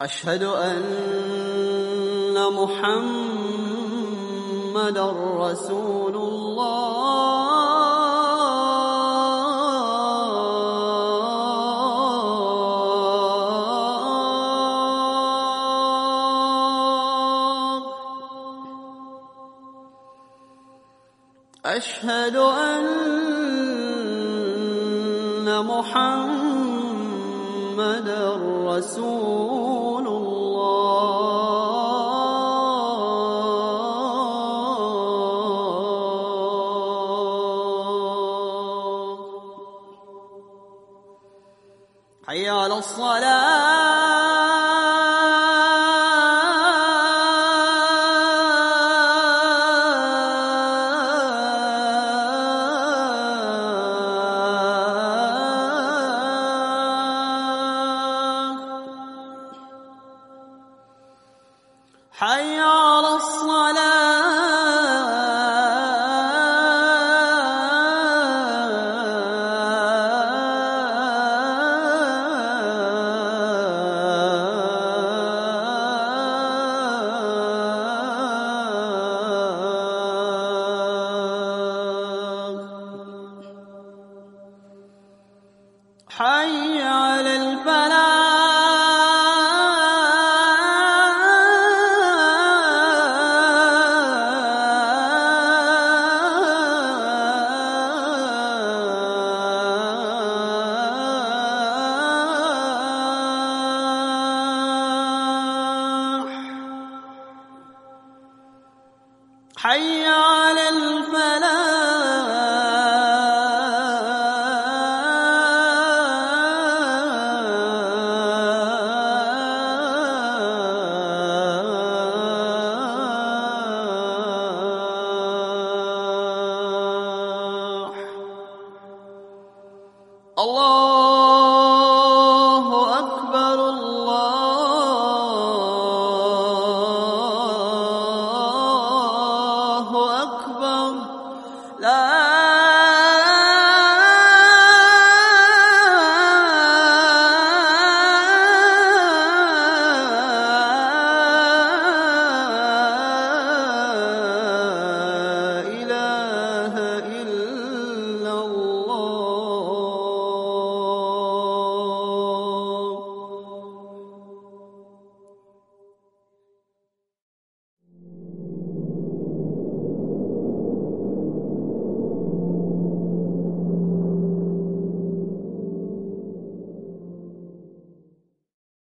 أشهد أن محمد رسول الله. أشهد أن محمد رسول الله. حي على الصلاة. حي على الصلاة. حي حي على الفلاح. الله.